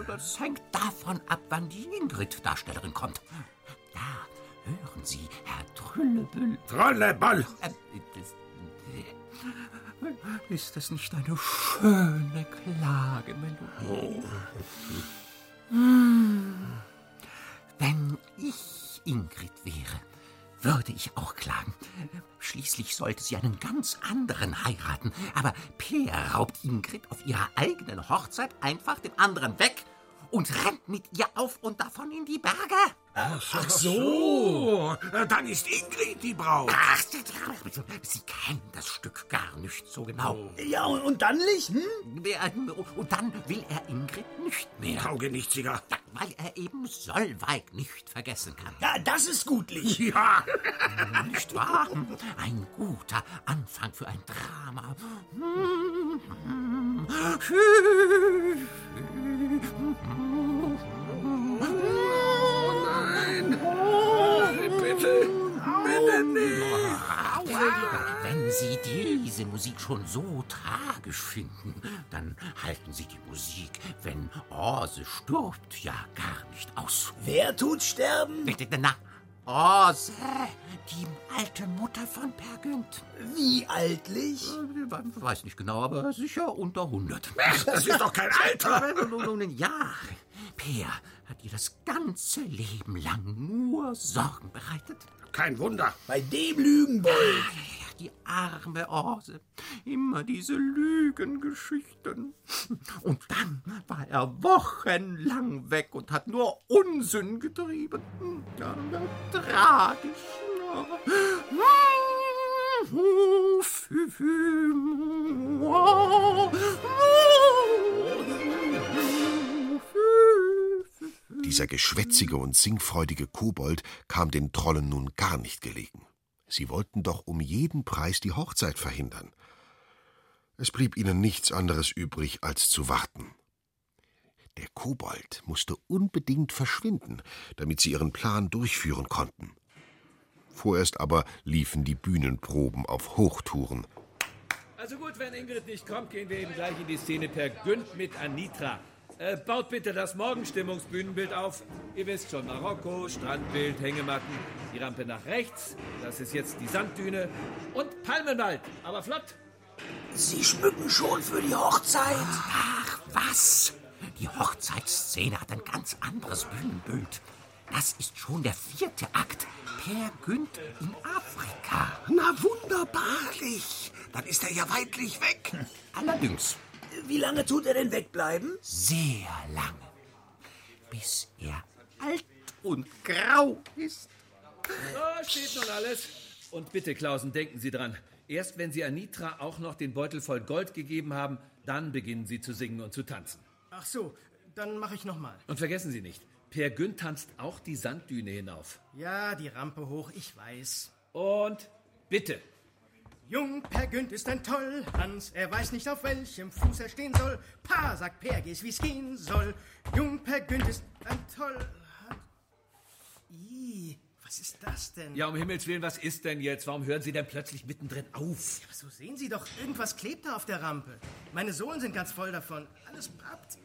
Äh, Das hängt davon ab, wann die Ingrid-Darstellerin kommt. Ja, hören Sie, Herr Trüllebüll. Trolleboll! Äh, das- Ist das nicht eine schöne Klagemelodie? Hm. Wenn ich Ingrid wäre, würde ich auch klagen. Schließlich sollte sie einen ganz anderen heiraten. Aber Peer raubt Ingrid auf ihrer eigenen Hochzeit einfach den anderen weg und rennt mit ihr auf und davon in die Berge. Ach so. Dann ist Ingrid die Braut. Ach, Sie kennen das Stück gar nicht so genau. Ja, und, und dann nicht? Hm? Und dann will er Ingrid nicht mehr. Taugenichtiger. Ja, weil er eben Solveig nicht vergessen kann. Ja, das ist gutlich. Ja. Nicht wahr? Ein guter Anfang für ein Drama. Bitte. Bitte nicht. Wenn Sie diese Musik schon so tragisch finden, dann halten Sie die Musik, wenn Orse stirbt, ja gar nicht aus. Wer tut sterben? Na, Orse, die alte Mutter von Per Günd. Wie altlich? Ich weiß nicht genau, aber sicher unter 100. Das ist doch kein Alter. Ja, Per hat ihr das ganze Leben lang nur Sorgen bereitet. Kein Wunder. Bei dem Lügenbold. Die arme Orse. Immer diese Lügengeschichten. Und dann war er wochenlang weg und hat nur Unsinn getrieben. Ja, tragisch. Dieser geschwätzige und singfreudige Kobold kam den Trollen nun gar nicht gelegen. Sie wollten doch um jeden Preis die Hochzeit verhindern. Es blieb ihnen nichts anderes übrig, als zu warten. Der Kobold musste unbedingt verschwinden, damit sie ihren Plan durchführen konnten. Vorerst aber liefen die Bühnenproben auf Hochtouren. Also gut, wenn Ingrid nicht kommt, gehen wir eben gleich in die Szene per Günd mit Anitra. Äh, baut bitte das Morgenstimmungsbühnenbild auf. Ihr wisst schon, Marokko, Strandbild, Hängematten, die Rampe nach rechts, das ist jetzt die Sanddüne und Palmenwald, aber flott. Sie schmücken schon für die Hochzeit. Ach, was? Die Hochzeitsszene hat ein ganz anderes Bühnenbild. Das ist schon der vierte Akt. Per Günd in Afrika. Na wunderbarlich. Dann ist er ja weitlich weg. Allerdings Wie lange tut er denn wegbleiben? sehr lange. Bis er alt und grau ist. So steht nun alles. Und bitte, Klausen, denken Sie dran. Erst wenn Sie Anitra auch noch den Beutel voll Gold gegeben haben, dann beginnen Sie zu singen und zu tanzen. Ach so, dann mache ich nochmal. Und vergessen Sie nicht, Per Günd tanzt auch die Sanddüne hinauf. Ja, die Rampe hoch, ich weiß. Und bitte. Jung Per Günd ist ein Tollhans, er weiß nicht auf welchem Fuß er stehen soll. Pa, sagt Per, geh's wie's gehen soll. Jung Per Günd ist ein Tollhans. Ih, Was ist das denn? Ja, um Himmels Willen, was ist denn jetzt? Warum hören Sie denn plötzlich mittendrin auf? So sehen Sie doch, irgendwas klebt da auf der Rampe. Meine Sohlen sind ganz voll davon. Alles pappt.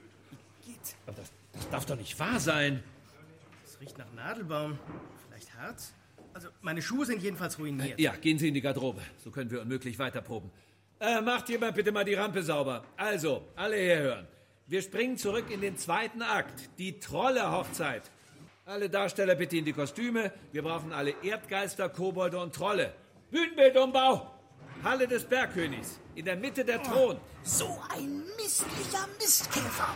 Geht. Aber das, das darf doch nicht wahr sein. Es riecht nach Nadelbaum. Vielleicht Harz? Also, meine Schuhe sind jedenfalls ruiniert. Ja, gehen Sie in die Garderobe. So können wir unmöglich weiterproben. Äh, macht jemand bitte mal die Rampe sauber. Also, alle herhören. Wir springen zurück in den zweiten Akt. Die Trolle-Hochzeit. Alle Darsteller bitte in die Kostüme. Wir brauchen alle Erdgeister, Kobolde und Trolle. Bühnenbildumbau. Halle des Bergkönigs. In der Mitte der Thron. So ein misslicher Mistkäfer.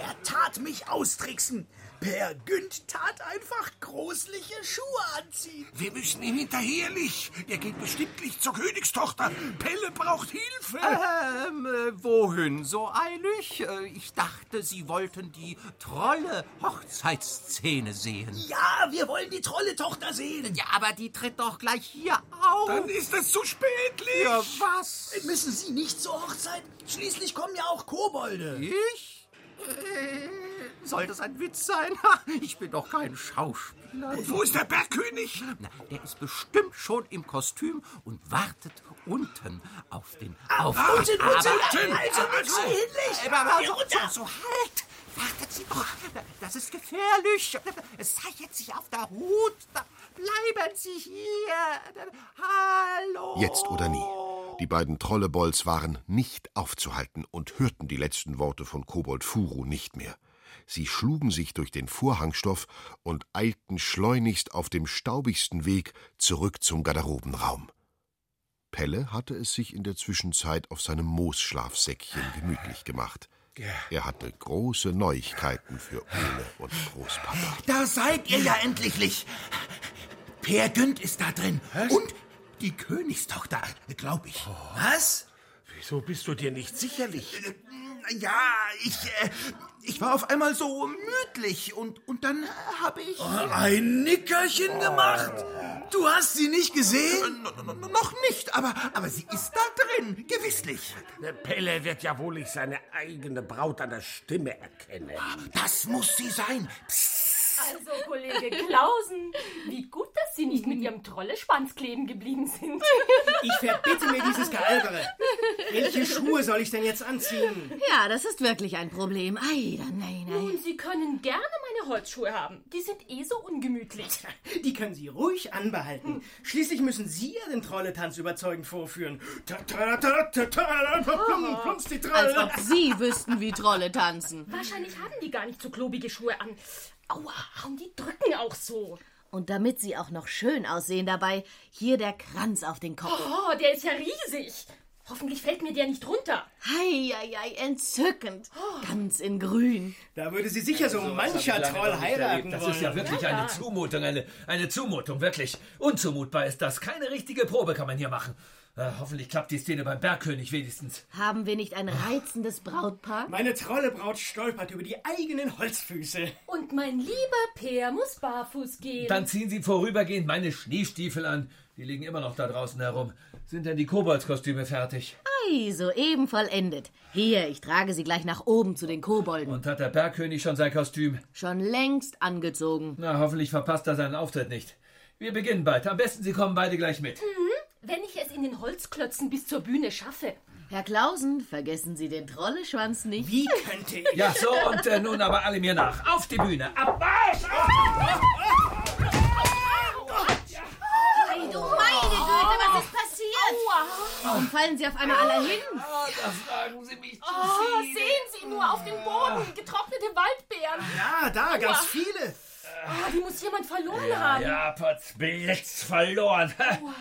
Er tat mich austricksen. Per Günd tat einfach großliche Schuhe anziehen. Wir müssen ihm hinterherlich. Der geht bestimmtlich zur Königstochter. Pelle braucht Hilfe. Ähm, äh, wohin so eilig? Äh, Ich dachte, Sie wollten die Trolle-Hochzeitsszene sehen. Ja, wir wollen die Trolle-Tochter sehen. Ja, aber die tritt doch gleich hier auf. Dann ist es zu spätlich. Ja, was? Müssen Sie nicht zur Hochzeit? Schließlich kommen ja auch Kobolde. Ich? Äh, Soll das ein Witz sein? Ich bin doch kein Schauspieler. Und wo ist der Bergkönig? Na, der ist bestimmt schon im Kostüm und wartet unten auf den Auf. Ah, unten, unten, also aber, nicht so so, halt! Wartet Sie doch! Das ist gefährlich! Seid jetzt sich auf der Hut! Bleiben Sie hier! Hallo! Jetzt oder nie. Die beiden Trollebolls waren nicht aufzuhalten und hörten die letzten Worte von Kobold Furu nicht mehr. Sie schlugen sich durch den Vorhangstoff und eilten schleunigst auf dem staubigsten Weg zurück zum Garderobenraum. Pelle hatte es sich in der Zwischenzeit auf seinem Moosschlafsäckchen gemütlich gemacht. Er hatte große Neuigkeiten für Ole und Großpapa. Da seid ihr ja endlich. Per Günd ist da drin. Und die Königstochter, glaube ich. Was? Wieso bist du dir nicht sicherlich? Ja, ich, äh, ich war auf einmal so müdlich und, und dann habe ich... ein Nickerchen gemacht? Du hast sie nicht gesehen? noch nicht, aber, aber sie ist da drin, gewisslich. Pelle wird ja wohl nicht seine eigene Braut an der Stimme erkennen. Das muss sie sein. Also, Kollege Klausen, wie gut, dass Sie nicht mit Ihrem Trolleschwanz kleben geblieben sind. Ich verbitte mir dieses Gealbere. Welche Schuhe soll ich denn jetzt anziehen? Ja, das ist wirklich ein Problem. Ei, da, nein, Nun, nein. Sie können gerne meine Holzschuhe haben. Die sind eh so ungemütlich. Die können Sie ruhig anbehalten. Schließlich müssen Sie ja den Trolletanz überzeugend vorführen. Als ob Sie wüssten, wie Trolle tanzen. Wahrscheinlich haben die gar nicht so klobige Schuhe an. Aua, und die drücken auch so. Und damit Sie auch noch schön aussehen dabei, hier der Kranz auf den Kopf. Oh, der ist ja riesig. Hoffentlich fällt mir der nicht runter. Hei, hei, hei, entzückend. Ganz in grün. Da würde sie sicher so mancher Troll heiraten Das wollen. ist ja wirklich eine Zumutung, eine, eine Zumutung, wirklich. Unzumutbar ist das. Keine richtige Probe kann man hier machen. Äh, hoffentlich klappt die Szene beim Bergkönig wenigstens. Haben wir nicht ein reizendes Brautpaar? Meine Trollebraut stolpert über die eigenen Holzfüße. Und mein lieber Peer muss barfuß gehen. Dann ziehen Sie vorübergehend meine Schneestiefel an. Die liegen immer noch da draußen herum. Sind denn die Koboldskostüme fertig? Ei, soeben vollendet. Hier, ich trage sie gleich nach oben zu den Kobolden. Und hat der Bergkönig schon sein Kostüm? Schon längst angezogen. Na, hoffentlich verpasst er seinen Auftritt nicht. Wir beginnen bald. Am besten Sie kommen beide gleich mit. Wenn ich es in den Holzklötzen bis zur Bühne schaffe. Herr Klausen, vergessen Sie den Trolleschwanz nicht. Wie könnte ich... Ja, so, und äh, nun aber alle mir nach. Auf die Bühne. Ab Marsch! Du meine Güte, was ist passiert? Warum fallen Sie auf einmal alle hin? Da fragen Sie mich zu Oh, viel. sehen Sie nur auf dem Boden getrocknete Waldbeeren. Ja, da, ganz viele. Oh, die muss jemand verloren haben. Ja, Potzblitz verloren.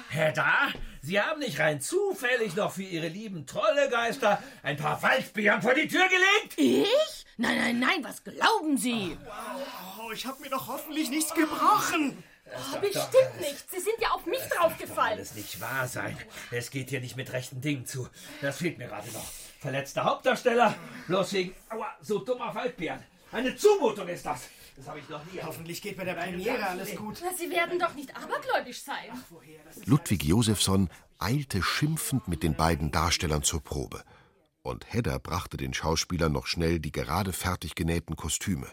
Herr da, Sie haben nicht rein zufällig noch für Ihre lieben Trollegeister ein paar Waldbeeren vor die Tür gelegt? Ich? Nein, nein, nein, was glauben Sie? Oh, ich habe mir doch hoffentlich nichts gebrochen. Oh, bestimmt nicht. Sie sind ja auf mich draufgefallen. Alles nicht wahr sein. Es geht hier nicht mit rechten Dingen zu. Das fehlt mir gerade noch. Verletzter Hauptdarsteller, bloß wegen aua, so dummer Waldbeeren. Eine Zumutung ist das. Das habe ich noch nie. Hoffentlich geht bei der Premiere alles gut. Na, Sie werden doch nicht abergläubisch sein. Ludwig Josefsson eilte schimpfend mit den beiden Darstellern zur Probe. Und Hedda brachte den Schauspielern noch schnell die gerade fertig genähten Kostüme.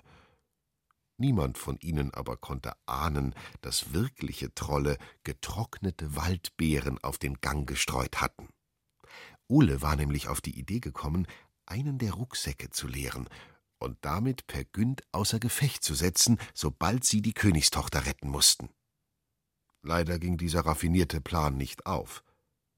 Niemand von ihnen aber konnte ahnen, dass wirkliche Trolle getrocknete Waldbeeren auf den Gang gestreut hatten. Ole war nämlich auf die Idee gekommen, einen der Rucksäcke zu leeren und damit Per Günd außer Gefecht zu setzen, sobald sie die Königstochter retten mussten. Leider ging dieser raffinierte Plan nicht auf.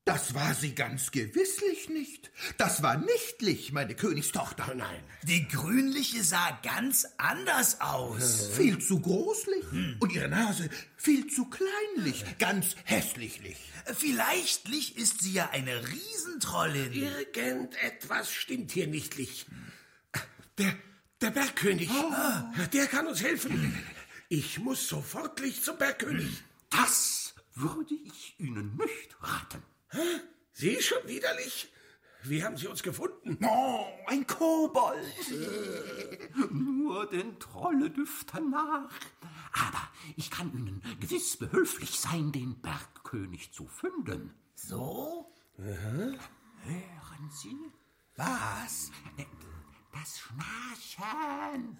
Das war sie ganz gewisslich nicht. Das war nichtlich, meine Königstochter. Nein. Die grünliche sah ganz anders aus. Viel zu großlich. Und ihre Nase viel zu kleinlich. Ganz hässlichlich. Vielleicht ist sie ja eine Riesentrollin. Irgendetwas stimmt hier nichtlich. Der, der Bergkönig, der kann uns helfen. Ich muss sofortlich zum Bergkönig. Das würde ich Ihnen nicht raten. Hä? Sie schon widerlich? Wie haben Sie uns gefunden? Oh, ein Kobold. Nur den Trolledüftern nach. Aber ich kann Ihnen gewiss behülflich sein, den Bergkönig zu finden. So? Hören Sie? Was? Das Schnarchen.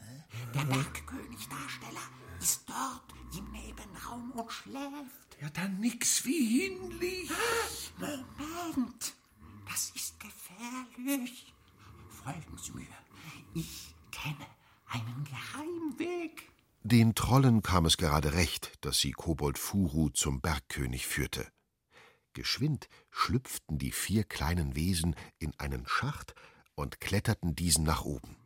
Der Bergkönig-Darsteller ist dort im Nebenraum und schläft. Ja, dann nix wie hinlich. Moment, das ist gefährlich. Folgen Sie mir. Ich kenne einen Geheimweg. Den Trollen kam es gerade recht, dass sie Kobold Furu zum Bergkönig führte. Geschwind schlüpften die vier kleinen Wesen in einen Schacht und kletterten diesen nach oben.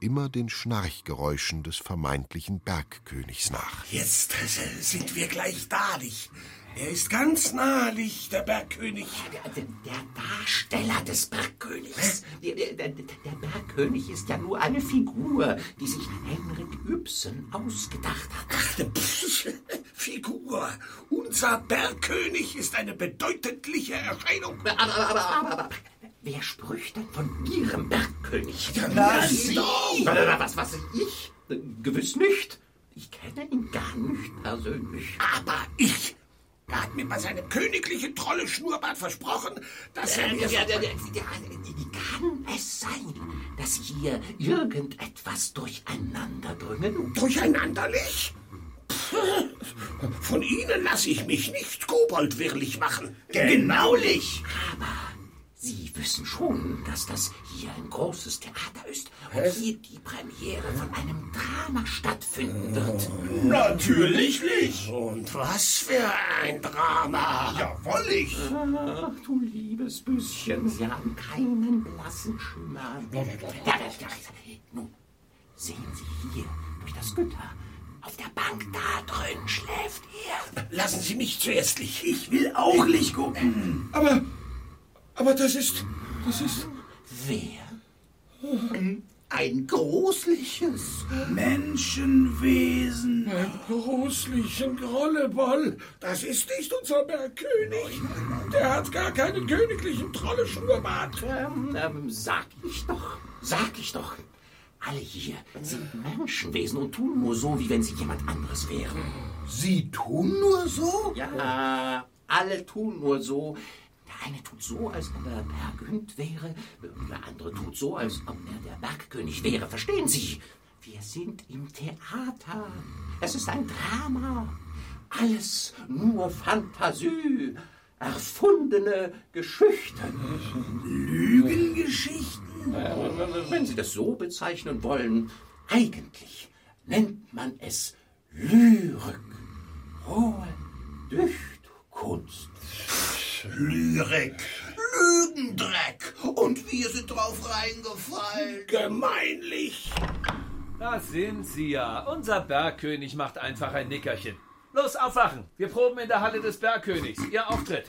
Immer den Schnarchgeräuschen des vermeintlichen Bergkönigs nach. Jetzt äh, sind wir gleich da, nicht? Er ist ganz nahlich, der Bergkönig. Der, der Darsteller des Bergkönigs. Der, der, der, der Bergkönig ist ja nur eine Figur, die sich Henrik Ibsen ausgedacht hat. Ach, pff, Figur. Unser Bergkönig ist eine bedeutendliche Erscheinung. Aber, aber, aber, aber, aber wer spricht denn von Ihrem Bergkönig? Ja, na, Sie. Was, was, ich? Gewiss nicht. Ich kenne ihn gar nicht persönlich. Aber ich. Er hat mir bei seinem königlichen Trolle-Schnurrbart versprochen, dass er Äh, mir... ja, ja, kann es sein, dass hier irgendetwas durcheinander bringen? Durcheinanderlich? Von Ihnen lasse ich mich nicht koboldwirrlich machen. Genaulich. Aber Sie wissen schon, dass das hier ein großes Theater ist und hier die Premiere von einem Drama stattfinden wird. Natürlich nicht. Und was für ein Drama. Jawollig. Ach, du liebes Büsschen, Sie haben keinen blassen Schimmer. Ja, ja, ja. Nun, sehen Sie hier durch das Gitter. Auf der Bank da drin schläft er. Lassen Sie mich zuerst Licht. Ich will auch Licht gucken. Aber, aber das ist, das ist... Wer? Ein großliches Menschenwesen. Ein großlichen Grolleball. Das ist nicht unser Bergkönig. Der hat gar keinen königlichen Trolleschnurrbart. Ähm, ähm, sag ich doch, sag ich doch. Alle hier sind Menschenwesen und tun nur so, wie wenn sie jemand anderes wären. Sie tun nur so? Ja, alle tun nur so. Der eine tut so, als ob er Berghünd wäre, der andere tut so, als ob er der Bergkönig wäre. Verstehen Sie? Wir sind im Theater. Es ist ein Drama. Alles nur Fantasie. Erfundene Geschichten. Lügengeschichten? Wenn Sie das so bezeichnen wollen, eigentlich nennt man es Lyrik. Hohe Dichtkunst. Lyrik. Lügendreck. Und wir sind drauf reingefallen. Gemeinlich. Da sind Sie ja. Unser Bergkönig macht einfach ein Nickerchen. Los, aufwachen. Wir proben in der Halle des Bergkönigs. Ihr Auftritt.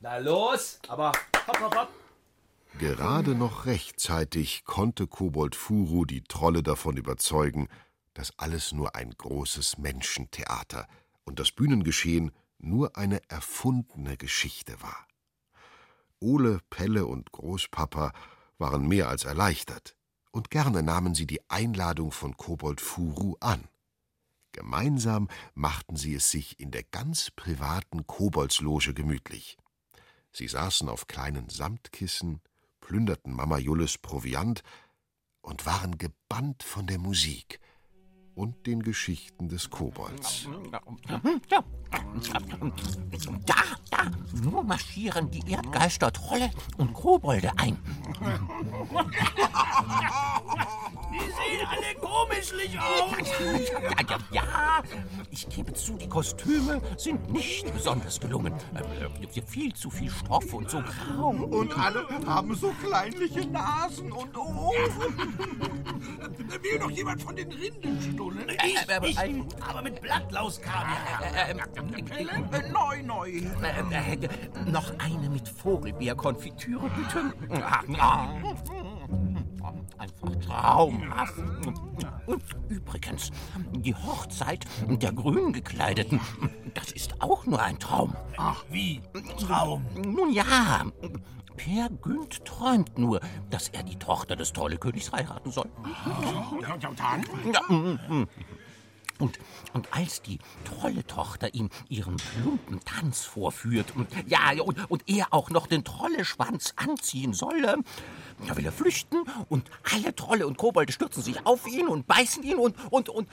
Na los, aber hopp, hopp, hopp. Gerade noch rechtzeitig konnte Kobold Furu die Trolle davon überzeugen, dass alles nur ein großes Menschentheater und das Bühnengeschehen nur eine erfundene Geschichte war. Ole, Pelle und Großpapa waren mehr als erleichtert, und gerne nahmen sie die Einladung von Kobold Furu an. Gemeinsam machten sie es sich in der ganz privaten Koboldsloge gemütlich. Sie saßen auf kleinen Samtkissen, plünderten Mama Julles Proviant und waren gebannt von der Musik, und den Geschichten des Kobolds. Da, da, nur marschieren die Erdgeister, Trolle und Kobolde ein. Die sehen alle komischlich aus. Ja, ja, ja, ich gebe zu, die Kostüme sind nicht besonders gelungen. Äh, viel zu viel Stoff und so grau. Und alle haben so kleinliche Nasen und Ohren. Will doch jemand von den Rindenstullen? Ich, aber- ich, aber mit Blattlauskabel. Äh, neu, neu. Äh, noch eine mit Vogelbeerkonfitüre, bitte. Ah, ah. Einfach traumhaft. Und übrigens, die Hochzeit der grün gekleideten, das ist auch nur ein Traum. Ach, wie? Traum. Nun ja, Per Günd träumt nur, dass er die Tochter des Trollekönigs heiraten soll. Mm, mm. Und, und als die Trolletochter ihm ihren plumpen Tanz vorführt und, ja, und, und er auch noch den Trolleschwanz anziehen solle, da will er flüchten und alle Trolle und Kobolde stürzen sich auf ihn und beißen ihn und, und, und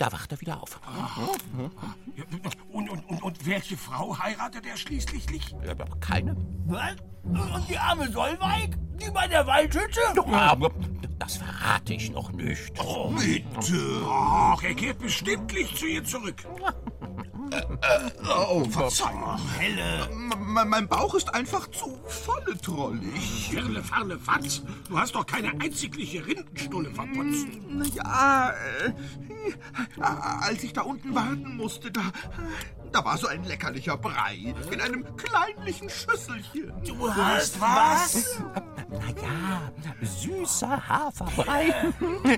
da wacht er wieder auf. Und, und, und, und welche Frau heiratet er schließlich nicht? Ja, keine. Was? Und die arme Solveig? Die bei der Waldhütte? Aber das verrate ich noch nicht. Oh, bitte. Ach, er kehrt bestimmt nicht zu ihr zurück. Oh, Verzeihung. Helle. Mein, mein Bauch ist einfach zu volle trollig. Firle, Farle, Fatz. Du hast doch keine einzigliche Rindenstulle verputzt. Ja, äh, als ich da unten warten musste, da, da war so ein leckerlicher Brei in einem kleinlichen Schüsselchen. Du hast was? Naja, süßer Haferbrei.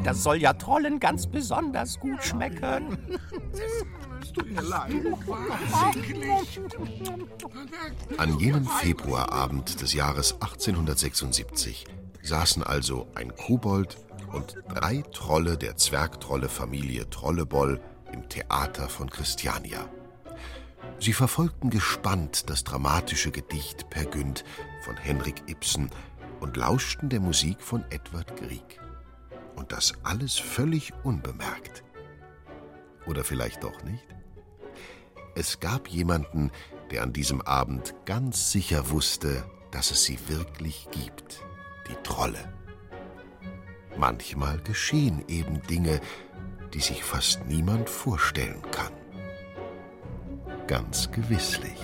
Das soll ja Trollen ganz besonders gut schmecken. Es tut mir leid. An jenem Februarabend des Jahres 1876 saßen also ein Kobold und drei Trolle der Zwergtrolle-Familie Trolleboll im Theater von Christiania. Sie verfolgten gespannt das dramatische Gedicht Per Günd von Henrik Ibsen und lauschten der Musik von Edward Grieg. Und das alles völlig unbemerkt. Oder vielleicht doch nicht? Es gab jemanden, der an diesem Abend ganz sicher wusste, dass es sie wirklich gibt, die Trolle. Manchmal geschehen eben Dinge, die sich fast niemand vorstellen kann. Ganz gewisslich.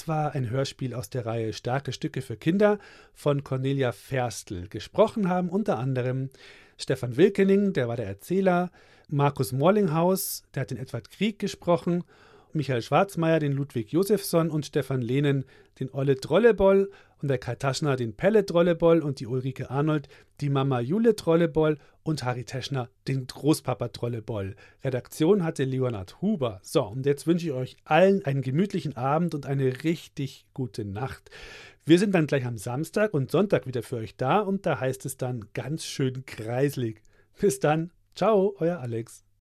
Das war ein Hörspiel aus der Reihe Starke Stücke für Kinder von Cornelia Ferstl. Gesprochen haben unter anderem Stefan Wilkening, der war der Erzähler, Markus Morlinghaus, der hat den Edward Krieg gesprochen, Michael Schwarzmeier, den Ludwig Josefsson und Stefan Lehnen, den Olle Trolleboll und der Kai Taschner, den Pelle Trolleboll und die Ulrike Arnold, die Mama Jule Trolleboll und Harry Teschner, den Großpapa Trolleboll. Redaktion hatte Leonhard Huber. So, und jetzt wünsche ich euch allen einen gemütlichen Abend und eine richtig gute Nacht. Wir sind dann gleich am Samstag und Sonntag wieder für euch da und da heißt es dann ganz schön kreislig. Bis dann. Ciao, euer Alex.